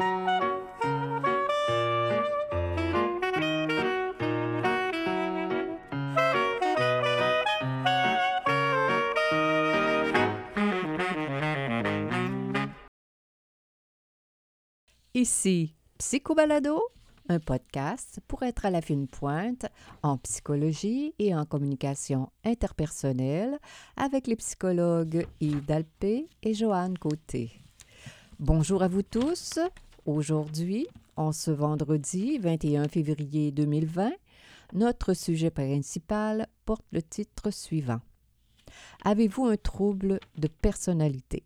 Ici Psychobalado, un podcast pour être à la fine pointe en psychologie et en communication interpersonnelle avec les psychologues Yves Dalpé et Joanne Côté. Bonjour à vous tous. Aujourd'hui, en ce vendredi 21 février 2020, notre sujet principal porte le titre suivant. Avez-vous un trouble de personnalité?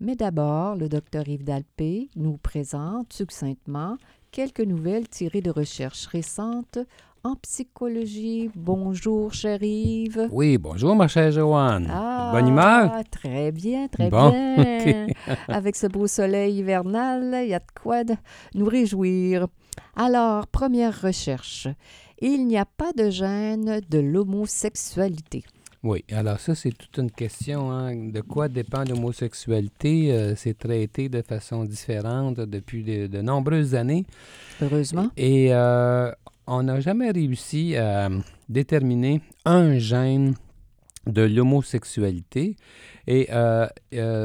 Mais d'abord, le docteur Yves Dalpé nous présente succinctement quelques nouvelles tirées de recherches récentes en psychologie. Bonjour, chère Yves. Oui, bonjour, ma chère Joanne. Ah, Bonne humeur? Très bien, très Bon, bien. Avec ce beau soleil hivernal, il y a de quoi de nous réjouir. Alors, première recherche. Il n'y a pas de gène de l'homosexualité. Oui, alors ça, c'est toute une question. hein. De quoi dépend l'homosexualité? Euh, c'est traité de façon différente depuis de, de nombreuses années. Heureusement. Et euh, on n'a jamais réussi à déterminer un gène de l'homosexualité. Et euh,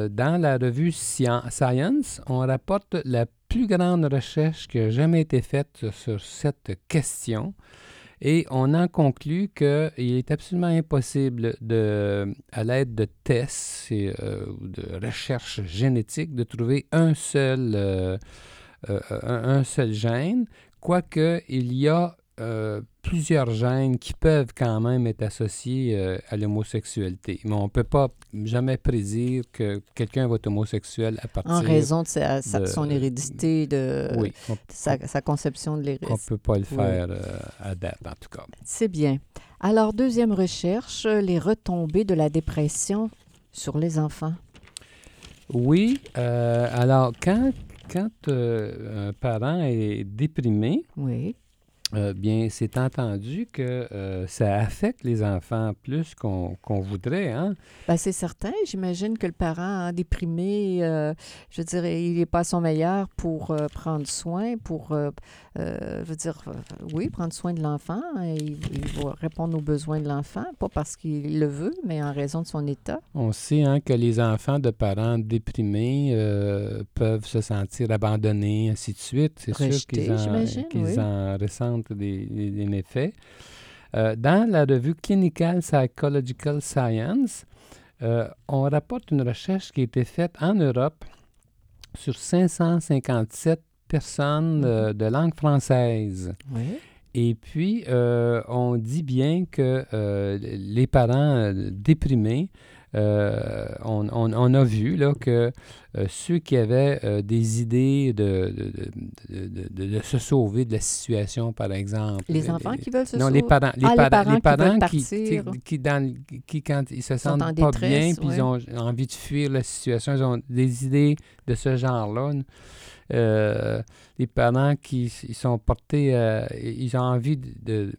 dans la revue Sci- Science, on rapporte la plus grande recherche qui a jamais été faite sur cette question. Et on en conclut qu'il est absolument impossible, de, à l'aide de tests euh, ou de recherches génétiques, de trouver un seul, euh, euh, un seul gène, quoique il y a euh, plusieurs gènes qui peuvent quand même être associés euh, à l'homosexualité. Mais on ne peut pas jamais prédire que quelqu'un va être homosexuel à partir... En raison de, sa- sa- de de- son hérédité, de, Oui, on de sa, sa conception de ne l'hérédité. peut pas le Oui. faire euh, à date, en tout cas. C'est bien. Alors, deuxième recherche, les retombées de la dépression sur les enfants. Oui, alors quand, quand un parent est déprimé, Oui. Euh, bien, c'est entendu que euh, ça affecte les enfants plus qu'on voudrait. Hein? Ben, c'est certain. J'imagine que le parent hein, déprimé, euh, je veux dire, il n'est pas à son meilleur pour prendre soin, pour, je veux dire, oui, prendre soin de l'enfant. hein. Il, il va répondre aux besoins de l'enfant, pas parce qu'il le veut, mais en raison de son état. On sait hein, que les enfants de parents déprimés peuvent se sentir abandonnés, ainsi de suite. C'est sûr qu'ils oui. en ressentent des, des- des méfaits. Euh, dans la revue Clinical Psychological Science, euh, on rapporte une recherche qui a été faite en Europe sur 557 personnes euh, de langue française. Oui. Et puis, on dit bien que les parents déprimés, euh, on, on- on a vu là, que euh, ceux qui avaient euh, des idées de, de, de- de- se sauver de la situation, par exemple. Les enfants qui veulent se Non, les sauver? parents, les Ah, les parents, parents les qui parents qui, qui, qui, dans, qui, quand ils se sentent en pas détresse, bien, puis ouais. ils ont envie de fuir la situation, ils ont des idées de ce genre-là. Les parents qui ils sont portés, ils ont envie de,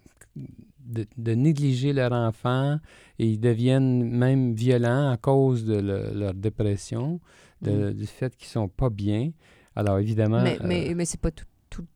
de, de négliger leur enfant et ils deviennent même violents à cause de le- leur dépression, de- du fait qu'ils sont pas bien. Alors évidemment, Mm. Mais, euh, mais, mais c'est pas tout-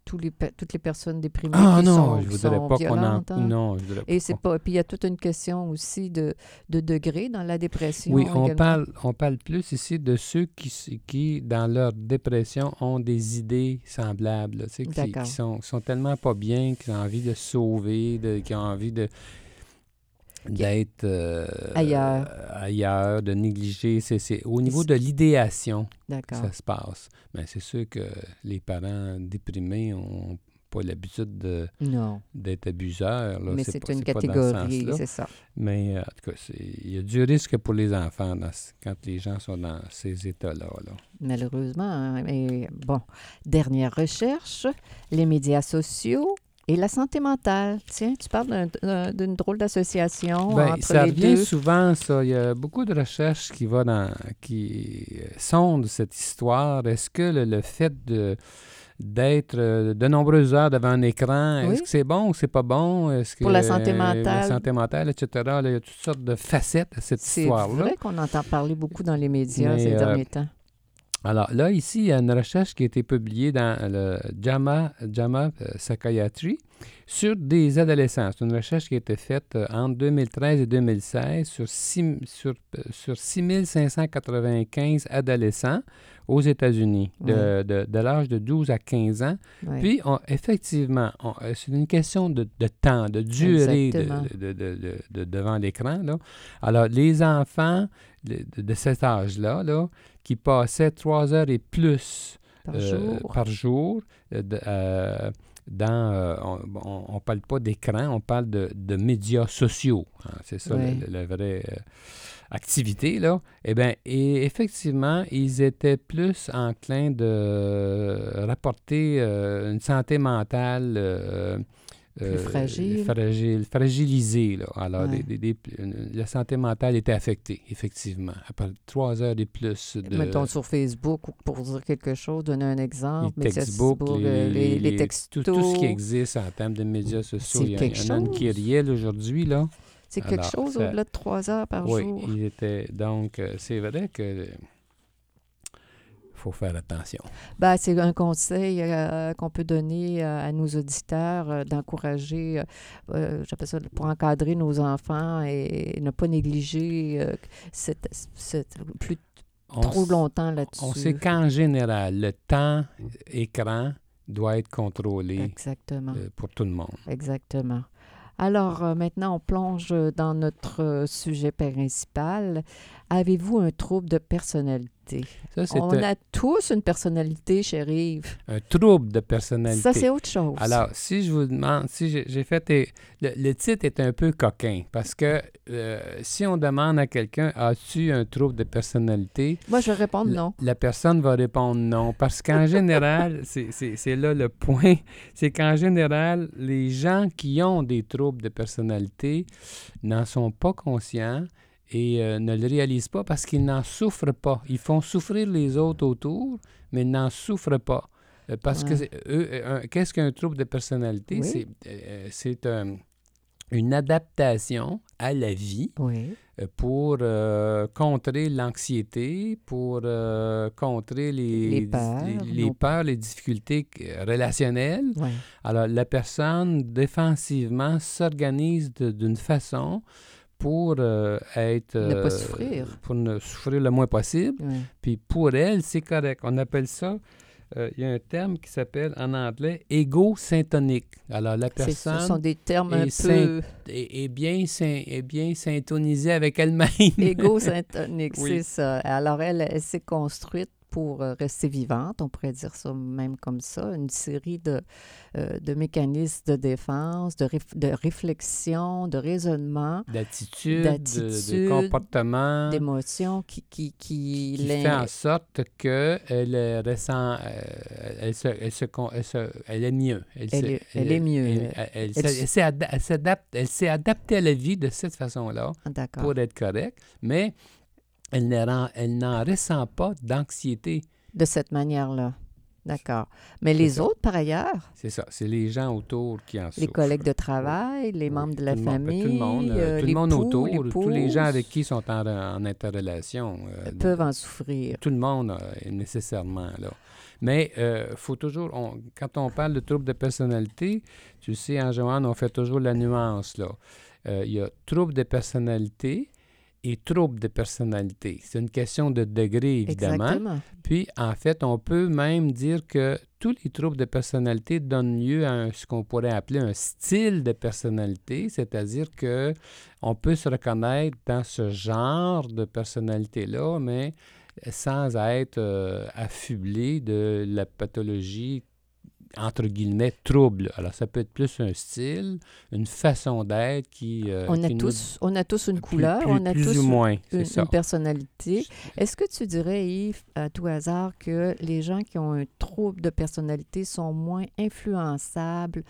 tout- les, toutes les personnes déprimées ah qui non, sont, je qui voudrais sont pas qu'on en, violentes, hein. non, je voudrais Et pas c'est pas. Puis il y a toute une question aussi de, de degré dans la dépression. Oui, on également. parle, on parle plus ici de ceux qui, qui, dans leur dépression, ont des idées semblables, là, tu sais, qui, qui sont, sont tellement pas bien, qui ont envie de se sauver, de, qui ont envie de d'être euh, Ailleurs. Ailleurs, de négliger. C'est, au niveau de l'idéation que ça se passe. Mais c'est sûr que les parents déprimés ont pas l'habitude de- d'être abuseurs. là. mais c'est une ce catégorie, c'est ça. Mais euh, en tout cas, il y a du risque pour les enfants dans quand les gens sont dans ces états-là. là. Malheureusement. hein. Mais bon. Dernière recherche les médias sociaux et la santé mentale. Tiens, tu parles d'un- d'un- d'une drôle d'association Ben, entre ça les revient deux. souvent, ça. Il y a beaucoup de recherches qui, va dans, qui euh, sondent cette histoire. Est-ce que le, le fait de d'être euh, de nombreuses heures devant un écran, Oui. est-ce que c'est bon ou c'est pas bon? Est-ce que, Pour la santé euh, mentale. La santé mentale, etc. Là, il y a toutes sortes de facettes à cette C'est histoire-là. vrai qu'on entend parler beaucoup dans les médias Mais, ces euh, derniers temps. Alors là, ici, il y a une recherche qui a été publiée dans le JAMA, JAMA euh, Psychiatry sur des adolescents. C'est une recherche qui a été faite euh, entre 2013 et 2016 sur, six- sur, euh, sur 6595 adolescents aux États-Unis, de, de- de l'âge de 12 à 15 ans. Puis, on- effectivement, on- euh, c'est une question de, de temps, de durée de, Exactement. de- de- de- de- devant l'écran. là. Alors, les enfants de, cet âge-là, là, qui passaient trois heures et plus par euh, jour. par jour euh, dans... euh, on ne parle pas d'écran, on parle de, de médias sociaux. hein. c'est ça la vraie euh, activité, là. Eh bien, et effectivement, ils étaient plus enclins de rapporter euh, une santé mentale... euh, Plus fragile. fragile, fragilisée. Là. Alors, Ouais. des- des- la santé mentale était affectée, effectivement. Après trois heures et plus de... Mettons sur Facebook ou pour dire quelque chose, donner un exemple. les médias textbooks, Facebook, les, euh, les, les les- textos. tout, tout ce qui existe en termes de médias sociaux. Il y, a- en a une qui aujourd'hui, là. C'est quelque Alors, chose au-delà de trois heures par oui, jour. il était... Donc, euh, c'est vrai que... faut faire attention. Ben, c'est un conseil euh, qu'on peut donner euh, à nos auditeurs euh, d'encourager, euh, euh, j'appelle ça pour encadrer nos enfants et ne pas négliger euh, cette, cette- plus On trop longtemps là-dessus. On sait qu'en général, le temps écran doit être contrôlé Exactement. euh, pour tout le monde. Exactement. Alors, euh, maintenant, on plonge dans notre euh, sujet principal. Avez-vous un trouble de personnalité? Ça, On un, a tous une personnalité, Yves. un trouble de personnalité. Ça, c'est autre chose. Alors, si je vous demande, si j'ai fait. le, le titre est un peu coquin parce que euh, si on demande à quelqu'un As-tu un trouble de personnalité? Moi, je vais répondre non. la personne va répondre non. Parce qu'en général, c'est là le point c'est qu'en général, les gens qui ont des troubles de personnalité n'en sont pas conscients et euh, ne le réalisent pas parce qu'ils n'en souffrent pas. Ils font souffrir les autres autour, mais ils n'en souffrent pas. Euh, Parce que Ouais. eux, euh, qu'est-ce qu'un trouble de personnalité? Oui. C'est c'est un- une adaptation à la vie Oui. pour contrer l'anxiété, pour contrer les, Les peurs, les, les nos- peurs, les difficultés relationnelles. Oui. Alors, la personne, défensivement, s'organise d'une façon pour euh, être... Ne pas euh, souffrir. Pour ne souffrir le moins possible. oui. Puis pour elle, c'est correct. On appelle ça... euh, Il y a un terme qui s'appelle en anglais égo-syntonique. Alors, la C'est- personne Ce sont des termes un est peu est, est bien, est bien syntonisée avec elle-même. égocentriques, Oui. c'est ça. Alors, elle, elle s'est construite pour euh, rester vivante, on pourrait dire ça même comme ça, une série de, euh, de mécanismes de défense, de, réf- de réflexion, de raisonnement, D'attitude, de, de comportement, d'émotions qui, qui, qui, qui fait en sorte qu'elle ressent, euh, elle, se, elle, se elle se- elle est mieux. Elle est- elle est mieux. Elle, s'est- adaptée à la vie de cette façon-là Ah, pour être correcte, mais elle n'en ressent pas d'anxiété. De cette manière-là. D'accord. Mais les autres, par ailleurs, C'est ça, c'est les gens autour qui en les souffrent. collègues de travail, les Oui, membres de la tout le monde, ben, famille, tout le monde, euh, euh, tout le monde l'époux, autour, tous les gens avec qui sont en, en interrelation. euh, peuvent en souffrir. tout le monde euh, nécessairement là. Mais il faut toujours, on- quand on parle de trouble de personnalité, tu sais, en Joanne, on fait toujours la nuance là. Il y a trouble de personnalité et trouble de personnalité. C'est une question de degré, évidemment. Exactement. Puis, en fait, on peut même dire que tous les troubles de personnalité donnent lieu à un- ce qu'on pourrait appeler un style de personnalité, c'est-à-dire que on peut se reconnaître dans ce genre de personnalité-là, mais sans être euh, affublé de la pathologie entre guillemets trouble. Alors ça peut être plus un style, une façon d'être qui, euh, On a, qui nous- tous, on a tous une couleur, plus, on a plus tous ou moins, c'est une, personnalité. Est-ce que tu dirais, Yves, à tout hasard, que les gens qui ont un trouble de personnalité sont moins influençables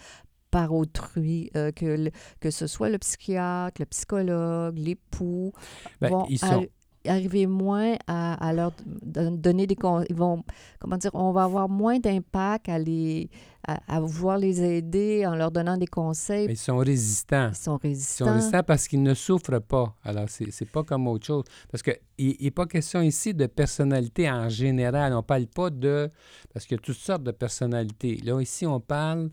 par autrui, euh, que, le- que ce soit le psychiatre, le psychologue, l'époux, Ben, vont ils à- sont arriver moins à, à leur don- donner des ils vont comment dire on va avoir moins d'impact à les à, à vouloir les aider en leur donnant des conseils Ils sont résistants. ils sont Ils résistants sont résistants parce qu'ils ne souffrent pas. Alors, c'est c'est pas comme autre chose. Parce qu'il n'est pas question ici de personnalité en général. On parle pas de... Parce qu'il y a toutes sortes de personnalités. Là, ici, on parle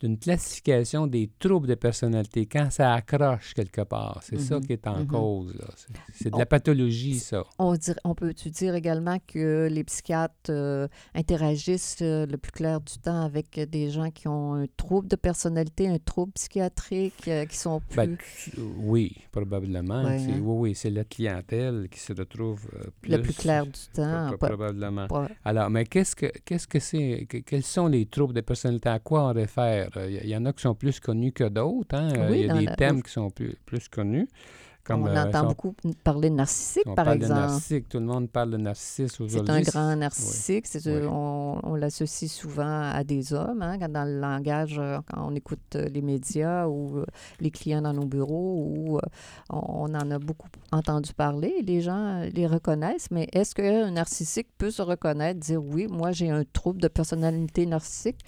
d'une classification des troubles de personnalité, quand ça accroche quelque part. C'est ça Mhm, qui est en mhm. cause. là. C'est- C'est de On- la pathologie, ça. on, on peut-tu dire également que les psychiatres euh, interagissent euh, le plus clair du temps avec des gens qui ont un trouble de personnalité, un trouble psychiatrique, euh, qui sont plus... Ben, tu- oui, probablement. Ouais, hein. Oui, oui, c'est la clientèle qui se retrouve euh, plus... le plus clair du temps. pro- probablement. pas- Alors, mais qu'est-ce que qu'est-ce que c'est que- quels sont les troubles de personnalité? À quoi on réfère? Il y, en a qui sont plus connus que d'autres. hein? Oui, Il y a des la- thèmes qui sont plus, plus connus. Comme, on euh, entend si on- beaucoup parler de narcissique, si on par parle exemple. de narcissique, tout le monde parle de narcissisme C'est aujourd'hui. un grand narcissique. c'est- Oui. On, on l'associe souvent à des hommes, hein, dans le langage, euh, quand on écoute euh, les médias ou les clients dans nos bureaux, euh, on, on en a beaucoup entendu parler. Les gens les reconnaissent, mais est-ce qu'un narcissique peut se reconnaître, dire oui, moi j'ai un trouble de personnalité narcissique?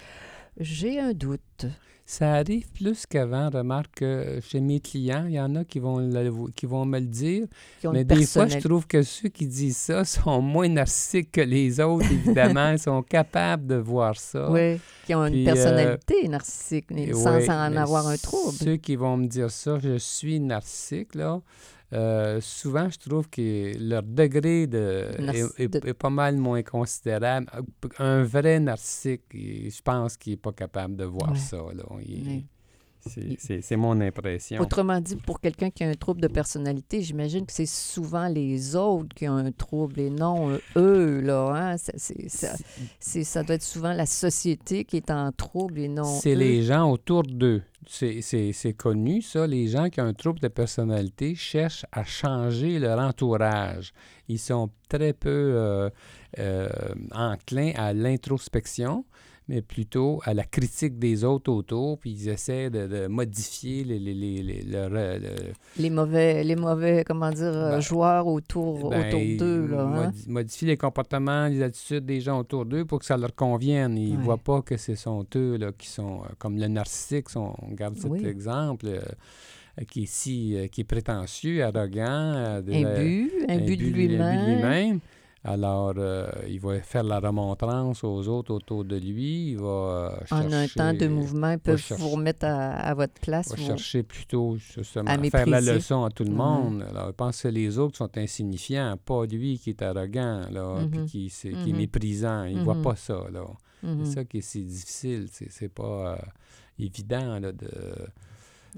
J'ai un doute. Ça arrive plus qu'avant. Remarque que chez mes clients, il y en a qui vont, le- qui vont me le dire. Mais des fois, je trouve que ceux qui disent ça sont moins narcissiques que les autres, évidemment. Ils sont capables de voir ça. Oui, qui ont une Puis, euh, personnalité narcissique, mais sans en mais avoir un trouble. Ceux qui vont me dire ça, je suis narcissique, là, euh, souvent, je trouve que leur degré de, est, est- de- est pas mal moins considérable. Un vrai narcissique, je pense qu'il n'est pas capable de voir Ouais. ça. Là. Il-. C'est- mon impression. Autrement dit, pour quelqu'un qui a un trouble de personnalité, j'imagine que c'est souvent les autres qui ont un trouble et non euh, eux, là. Hein? Ça, doit être souvent la société qui est en trouble et non C'est les gens autour d'eux. C'est connu, ça. Les gens qui ont un trouble de personnalité cherchent à changer leur entourage. Ils sont très peu euh, euh, enclins à l'introspection, mais plutôt à la critique des autres autour, puis ils essaient de, de modifier les, les, les, les- leur, euh, le- Les mauvais, les mauvais comment dire, euh, Ben, joueurs autour, ben, autour d'eux. Là, hein? modi- modifier les comportements, les attitudes des gens autour d'eux pour que ça leur convienne. Ils ne Ouais. voient pas que ce sont eux là, qui sont, euh, comme le narcissique, si on garde cet Oui. exemple, euh, qui, est si, qui est prétentieux, arrogant, de- Imbu, imbu de imbu lui-même. lui-même. Alors, euh, il va faire la remontrance aux autres autour de lui. Il va euh, En un temps de chercher- mouvement, ils peuvent chercher- vous remettre à, à votre place. va vous- chercher plutôt justement à à faire la leçon à tout le Mhm. monde. Alors, il pense que les autres sont insignifiants, pas lui qui est arrogant, là, puis Mhm. qui, c'est- qui est Mhm. méprisant. Il ne voit pas ça, là. C'est ça qui est si difficile. C'est, c'est pas euh, évident là, de,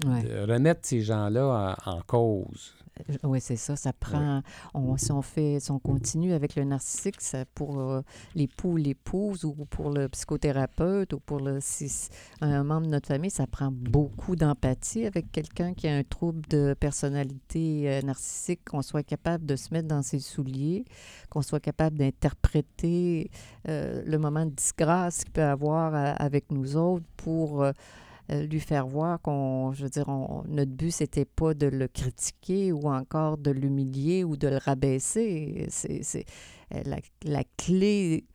Ouais. de remettre ces gens-là en, en cause. Oui, c'est ça. Ça prend. On, si on fait, si on continue avec le narcissique, ça, pour euh, l'époux, l'épouse, ou pour le psychothérapeute, ou pour le, si- un membre de notre famille, ça prend beaucoup d'empathie avec quelqu'un qui a un trouble de personnalité euh, narcissique, qu'on soit capable de se mettre dans ses souliers, qu'on soit capable d'interpréter euh, le moment de disgrâce qu'il peut avoir euh, avec nous autres pour. Euh, lui faire voir qu'on, je veux dire, on- notre but, c'était pas de le critiquer ou encore de l'humilier ou de le rabaisser. C'est, c'est euh, la, la clé,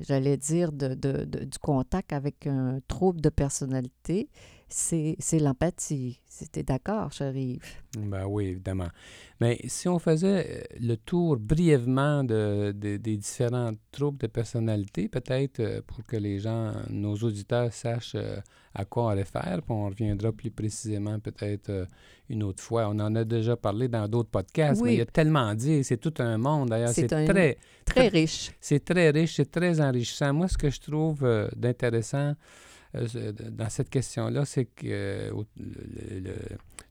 j'allais dire, de, de- de- du contact avec un trouble de personnalité, c'est, l'empathie. C'était d'accord, Chérive? Ben oui, évidemment. Mais si on faisait euh, le tour brièvement de, de- des différents troubles de personnalité, peut-être euh, pour que les gens, nos auditeurs sachent euh, à quoi on réfère, puis on reviendra plus précisément peut-être une autre fois. On en a déjà parlé dans d'autres podcasts, mais il y a tellement à dire, c'est tout un monde d'ailleurs. C'est très, Très riche. c'est très riche, c'est très enrichissant. Moi, ce que je trouve d'intéressant dans cette question-là, c'est que euh, le-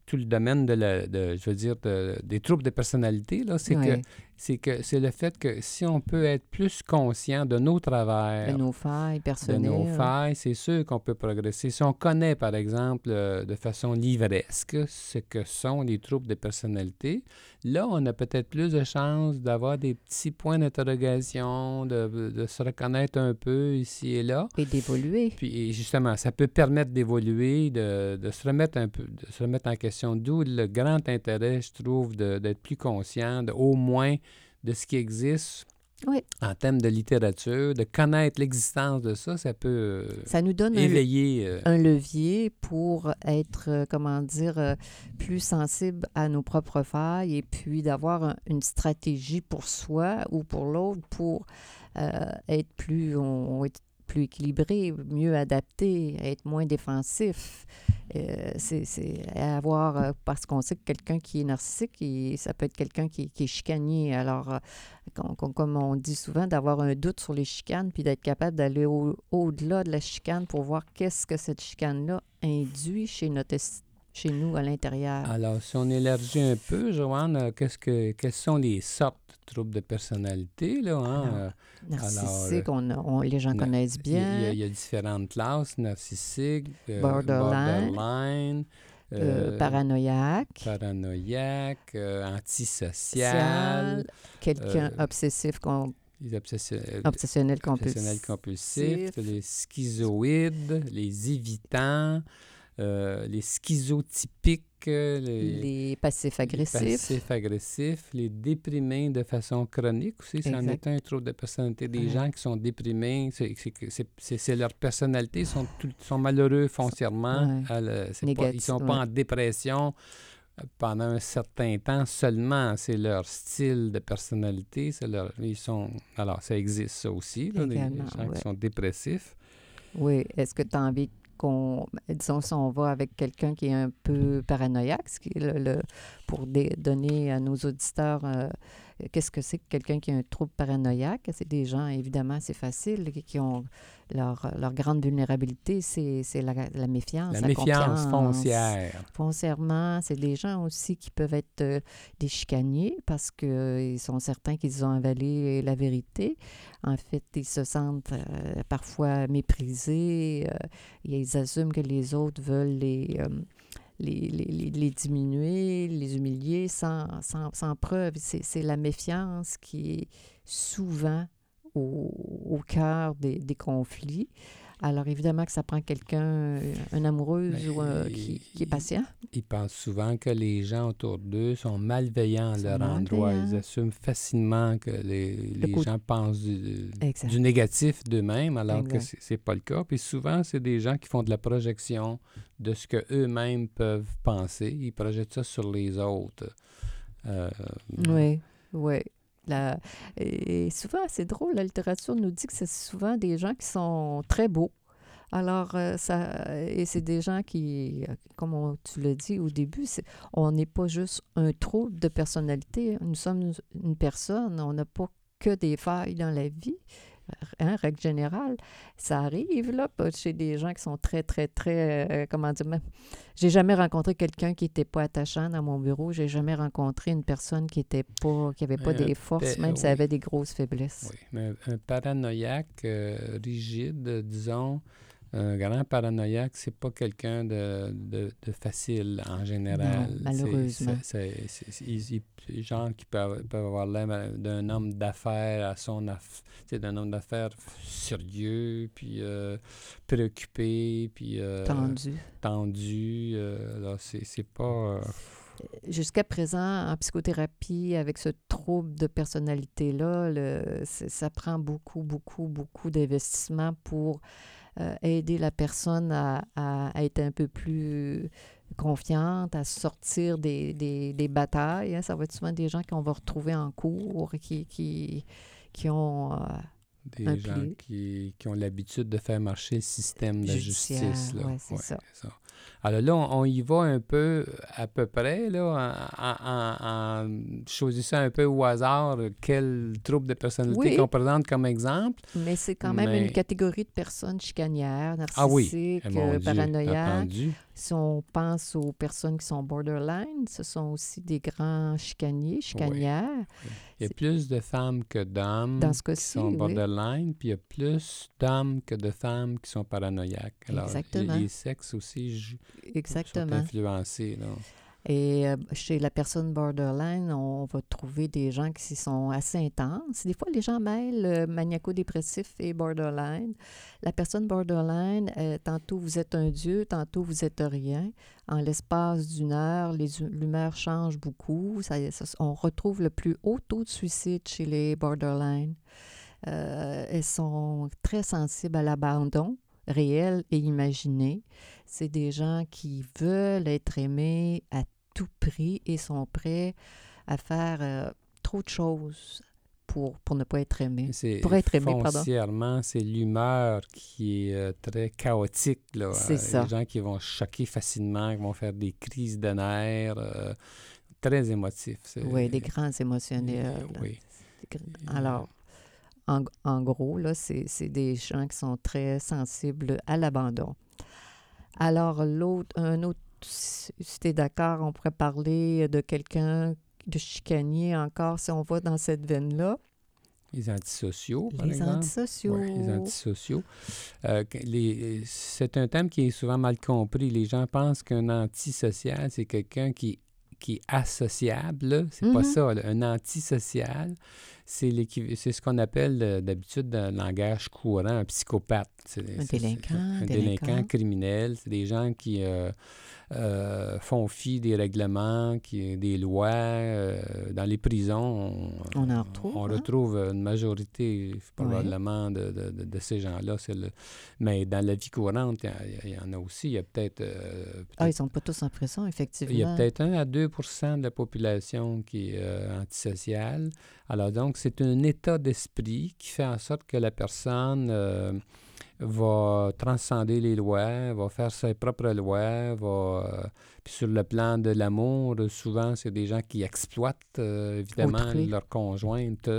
tout le domaine de, la, de- je veux dire, de- des troubles de personnalité, là, c'est que c'est que c'est le fait que si on peut être plus conscient de nos travers, de nos failles de personnelles. nos failles, c'est sûr qu'on peut progresser. Si on connaît, par exemple, euh, de façon livresque ce que sont les troubles de personnalité, là, on a peut-être plus de chances d'avoir des petits points d'interrogation, de, de se reconnaître un peu ici et là. Et d'évoluer. Puis justement, ça peut permettre d'évoluer, de, de se remettre un peu, de se remettre en question. D'où le grand intérêt, je trouve, de- d'être plus conscient, de au moins de ce qui existe Oui. en termes de littérature, de connaître l'existence de ça, ça peut euh, Ça nous donne éveiller. euh, un levier pour être, euh, comment dire, plus sensible à nos propres failles et puis d'avoir un- une stratégie pour soi ou pour l'autre pour être plus, on, plus équilibré, mieux adapté, être moins défensif. Euh, c'est avoir, euh, parce qu'on sait que quelqu'un qui est narcissique, ça peut être quelqu'un qui, qui est chicanier. Alors, euh, com- com- comme on dit souvent, d'avoir un doute sur les chicanes, puis d'être capable d'aller au- au-delà de la chicane pour voir qu'est-ce que cette chicane-là induit chez, notre, chez nous à l'intérieur. Alors, si on élargit un peu, Joanne, euh, qu'est-ce que, quelles sont les sortes de troubles de personnalité? Là, hein? Alors, Euh, Narcissique, on, les gens na- connaissent bien. Il y, a, il y a différentes classes, narcissique, euh, Borderline, borderline, euh, euh, paranoïaque, paranoïaque, euh, antisocial, quelqu'un obsessif, les obsession- obsessionnel obsessionnels compulsif. compulsifs, les schizoïdes, les évitants, les schizotypiques, euh, les, les passifs les agressifs. passifs agressifs, les déprimés de façon chronique aussi, ça en est un trouble de personnalité. Des Ouais. gens qui sont déprimés, c'est- leur personnalité, ils sont, tout- sont malheureux foncièrement. Ouais. le- pas- ils Négatif, sont pas en dépression euh, pendant un certain temps seulement. C'est leur style de personnalité. Leur, ils sont, alors, ça existe ça aussi, là, Également, gens qui sont dépressifs. Oui. Est-ce que tu as envie qu'on. Disons, si on va avec quelqu'un qui est un peu paranoïaque, qui le, pour donner à nos auditeurs euh, qu'est-ce que c'est que quelqu'un qui a un trouble paranoïaque? C'est des gens, évidemment, c'est facile, qui- ont. Leur, leur grande vulnérabilité, c'est la, la méfiance. La méfiance confiance. foncière. Foncièrement, c'est des gens aussi qui peuvent être euh, des chicaniers parce qu'ils sont certains qu'ils ont avalé la vérité. En fait, ils se sentent euh, parfois méprisés. euh, ils assument que les autres veulent les, euh, les, les- les- diminuer, les humilier sans, sans, preuve. C'est la méfiance qui est souvent au, au cœur des conflits. Alors évidemment que ça prend quelqu'un, euh, un amoureuse Mais ou un- qui, qui est patient. Ils pensent souvent que les gens autour d'eux sont malveillants à leur endroit. Ils assument facilement que les, gens pensent du, négatif d'eux-mêmes, alors que c'est c'est pas le cas. Puis souvent, c'est des gens qui font de la projection de ce que eux-mêmes peuvent penser. Ils projettent ça sur les autres. Euh, Oui, oui. La- Et souvent, c'est drôle, la littérature nous dit que c'est souvent des gens qui sont très beaux. Alors, euh, ça, et c'est des gens qui, euh, comme on- tu l'as dit au début, on n'est pas juste un trouble de personnalité. Nous sommes une personne, on n'a pas que des failles dans la vie. Hein, règle générale, ça arrive là, chez des gens qui sont très, très, très, euh, comment dire, j'ai jamais rencontré quelqu'un qui n'était pas attachant dans mon bureau. J'ai jamais rencontré une personne qui était pas, qui avait pas Euh, des forces, ben, même si elle avait des grosses faiblesses. Oui, mais un, paranoïaque euh, rigide, disons, un grand paranoïaque, c'est pas quelqu'un de, de, de facile en général. Malheureusement. c'est- gens qui peuvent, peuvent avoir l'air d'un homme d'affaires à son aff- d'un homme d'affaires sérieux, puis euh, préoccupé, puis euh, Tendu. tendu. euh, c'est c'est pas. euh, Jusqu'à présent, en psychothérapie, avec ce trouble de personnalité-là, ça prend beaucoup, beaucoup, beaucoup d'investissement pour euh, aider la personne à, à être un peu plus confiante, à sortir des, des, des batailles. hein. Ça va être souvent des gens qu'on va retrouver en cours, qui, qui, qui ont... euh, des Un gens qui, qui ont l'habitude de faire marcher le système de Judiciaire, justice. Là. ouais, c'est ça. Alors là, on, on y va un peu, à peu près, là, en, en- en choisissant un peu au hasard quel trouble de personnalité Oui. qu'on présente comme exemple. Mais c'est quand même Mais- une catégorie de personnes chicanières, Ah oui. narcissiques, Eh, euh, paranoïaques. Si on pense aux personnes qui sont borderline, ce sont aussi des grands chicaniers, chicanières. Il y a plus de femmes que d'hommes qui sont oui. borderline, puis il y a plus d'hommes que de femmes qui sont paranoïaques. Alors, les- Exactement. les sexes aussi jou- sont Exactement. influencés. Là. Et euh, chez la personne borderline, on va trouver des gens qui sont assez intenses. Des fois, les gens mêlent euh, maniaco-dépressif et borderline. La personne borderline, euh, tantôt vous êtes un dieu, tantôt vous êtes rien. En l'espace d'une heure, l'humeur change beaucoup. On retrouve le plus haut taux de suicide chez les borderline. Elles sont très sensibles à l'abandon réel et imaginé. C'est des gens qui veulent être aimés à tout prix et sont prêts à faire euh, trop de choses pour, pour ne pas être aimés. C'est Pour être aimé, pardon. c'est l'humeur qui est euh, très chaotique. là. C'est Euh, ça. Les gens qui vont choquer facilement, qui vont faire des crises de nerfs, euh, très émotifs. Oui, des grands émotionnels. Oui. Alors, en, en gros, là, c'est c'est des gens qui sont très sensibles à l'abandon. Alors, l'autre, un autre, si tu es d'accord, on pourrait parler de quelqu'un de chicanier encore, si on va dans cette veine-là. Les antisociaux, par Les exemple. antisociaux. Ouais, les antisociaux. Euh, les- c'est un thème qui est souvent mal compris. Les gens pensent qu'un antisocial, c'est quelqu'un qui, qui est associable. là. C'est pas Mhm. ça. là. Un antisocial, c'est c'est ce qu'on appelle euh, d'habitude dans le langage courant un psychopathe. C'est- Un c'est- délinquant, Un délinquant. délinquant criminel. C'est des gens qui euh, euh, font fi des règlements, qui, des lois. euh, dans les prisons, on, On en retrouve, on hein? retrouve une majorité probablement de, de- de- de ces gens-là. Le- Mais dans la vie courante, il y en a aussi. Il y a peut-être euh, Ah, ils sont pas tous en prison, effectivement. il y a peut-être 1 à 2 de la population qui est antisociale. Alors donc, c'est un état d'esprit qui fait en sorte que la personne va transcender les lois, va faire ses propres lois, va... euh, puis sur le plan de l'amour, souvent, c'est des gens qui exploitent, euh, évidemment, Autrui. leur conjointe,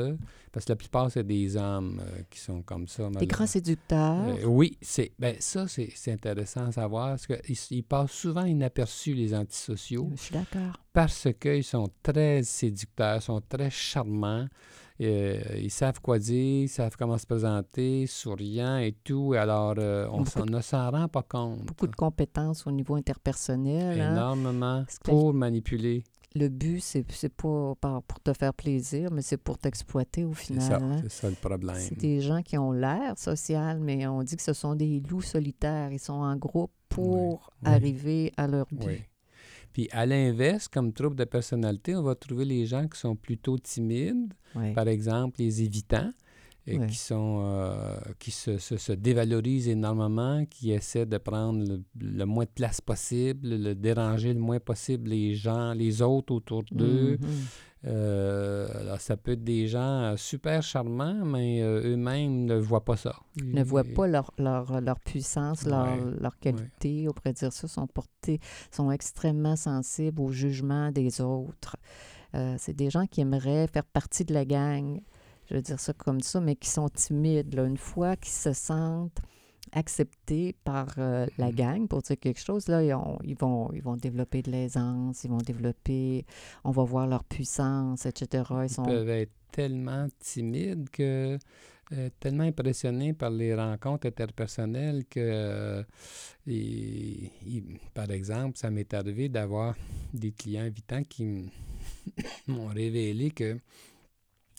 parce que la plupart, c'est des hommes euh, qui sont comme ça. Des grands séducteurs. euh, oui, c'est ben ça, c'est c'est intéressant à savoir, parce qu'ils ils passent souvent inaperçus, les antisociaux, Je suis d'accord. parce qu'ils sont très séducteurs, sont très charmants, euh, ils savent quoi dire, ils savent comment se présenter, souriants et tout, alors euh, on Beaucoup ne s'en rend pas compte. Beaucoup de compétences au niveau interpersonnel. hein. Énormément que- pour manipuler. Le but, c'est c'est pas pour te faire plaisir, mais c'est pour t'exploiter au C'est final. ça, hein. c'est ça le problème. C'est des gens qui ont l'air social, mais on dit que ce sont des loups solitaires. Ils sont en groupe pour oui. arriver à leur but. Oui. Puis à l'inverse, comme trouble de personnalité, on va trouver les gens qui sont plutôt timides, Oui. par exemple les évitants, Ouais. qui sont euh, qui se, se- se dévalorisent énormément, qui essaient de prendre le, le moins de place possible, le déranger le moins possible les gens, les autres autour d'eux. Mhm. Euh, alors, ça peut être des gens euh, super charmants, mais euh, eux-mêmes ne voient pas ça. ne voient Ils- pas leur, leur, leur puissance, leur, Ouais, leur qualité, on pourrait dire ça, sont portés, sont extrêmement sensibles au jugement des autres. Euh, c'est des gens qui aimeraient faire partie de la gang, je veux dire ça comme ça, mais qui sont timides. là. Une fois qu'ils se sentent acceptés par euh, la Mhm. gang pour dire quelque chose, là, ils, ont- ils vont, ils vont développer de l'aisance, ils vont développer, on va voir leur puissance, etc. Ils Ils sont peuvent être tellement timides que euh, tellement impressionnés par les rencontres interpersonnelles que, euh, par exemple, ça m'est arrivé d'avoir des clients invitants qui m'ont révélé que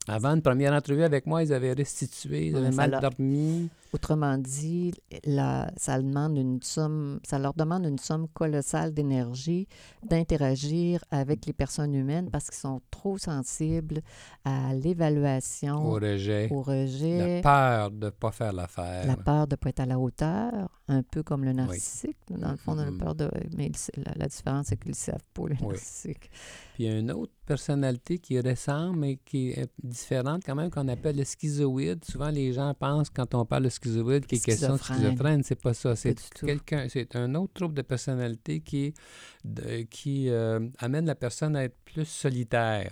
avant une première entrevue avec moi, ils avaient restitué, ils avaient mal dormi. Autrement dit, la- ça, demande une somme, ça leur demande une somme colossale d'énergie d'interagir avec les personnes humaines parce qu'ils sont trop sensibles à l'évaluation, au rejet, au rejet, la peur de ne pas faire l'affaire. la peur de ne pas être à la hauteur, un peu comme le narcissique. Dans le fond, on a peur de... Mais la, la différence, c'est qu'ils ne savent pas, le Oui. narcissique. Puis il y a une autre personnalité qui ressemble, mais qui est différente quand même, qu'on appelle le schizoïde. Souvent, les gens pensent, quand on parle de schizoïde, qu'il est question de Schizophrène. C'est pas ça. C'est quelqu'un, c'est un autre trouble de personnalité qui, de- qui euh, amène la personne à être plus solitaire.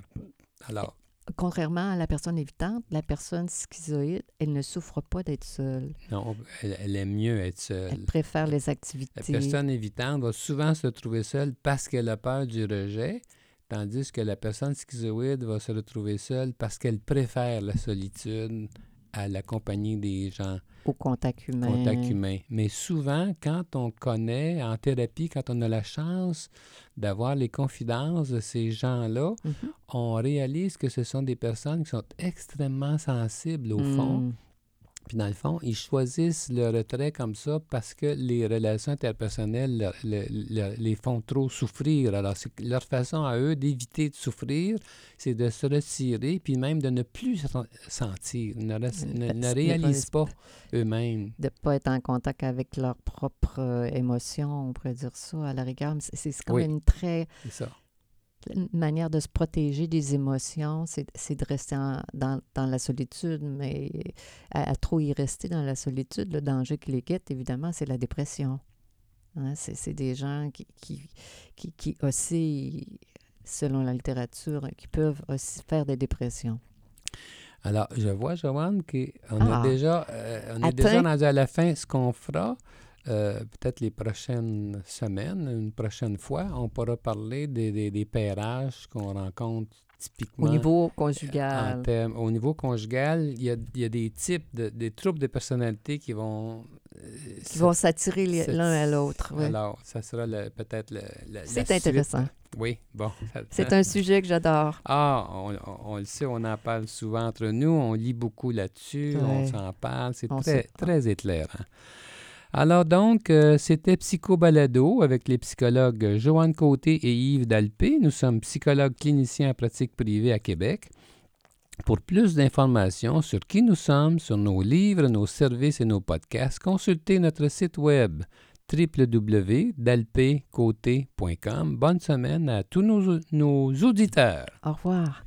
Alors, Contrairement à la personne évitante, la personne schizoïde, elle ne souffre pas d'être seule. non, elle, elle aime mieux être seule. Elle préfère les La activités. personne évitante va souvent se trouver seule parce qu'elle a peur du rejet, tandis que la personne schizoïde va se retrouver seule parce qu'elle préfère la solitude à l'accompagner des gens Au contact humain. contact humain. Mais souvent, quand on connaît en thérapie, quand on a la chance d'avoir les confidences de ces gens-là, Mhm. on réalise que ce sont des personnes qui sont extrêmement sensibles au fond. Mm. Puis dans le fond, ils choisissent le retrait comme ça parce que les relations interpersonnelles le- le- le- les font trop souffrir. Alors, leur façon à eux d'éviter de souffrir, c'est de se retirer, puis même de ne plus se sentir, ne, ne- ne réalisent pas eux-mêmes. de ne pas être en contact avec leurs propres euh, émotions, on pourrait dire ça, à la rigueur. C'est Oui. une très C'est ça. Une manière de se protéger des émotions, c'est de rester en- dans, dans la solitude, mais à, à trop y rester dans la solitude, le danger qui les guette, évidemment, c'est la dépression. Hein, c'est des gens qui, qui, qui, qui aussi, selon la littérature, qui peuvent aussi faire des dépressions. Alors, je vois, Joanne, qu'on Ah. a déjà, euh, on est déjà rendu à la fin. Ce qu'on fera, euh, peut-être les prochaines semaines, une prochaine fois, on pourra parler des, des, des pairages qu'on rencontre typiquement. Au niveau En conjugal. au niveau conjugal, il y a, il y a des types, de, des troubles de personnalité qui vont... euh, qui vont s'attirer l'un à l'autre. oui. Alors, ça sera le- peut-être le, la C'est intéressant. Oui, bon. C'est un sujet que j'adore. ah, on, on- on le sait, on en parle souvent entre nous, on lit beaucoup là-dessus, on s'en parle, c'est très, très éclairant. Alors donc, euh, c'était Psycho Balado avec les psychologues Joanne Côté et Yves Dalpé. Nous sommes psychologues cliniciens en pratique privée à Québec. Pour plus d'informations sur qui nous sommes, sur nos livres, nos services et nos podcasts, consultez notre site web www.dalpécoté.com. Bonne semaine à tous nos auditeurs. Au revoir.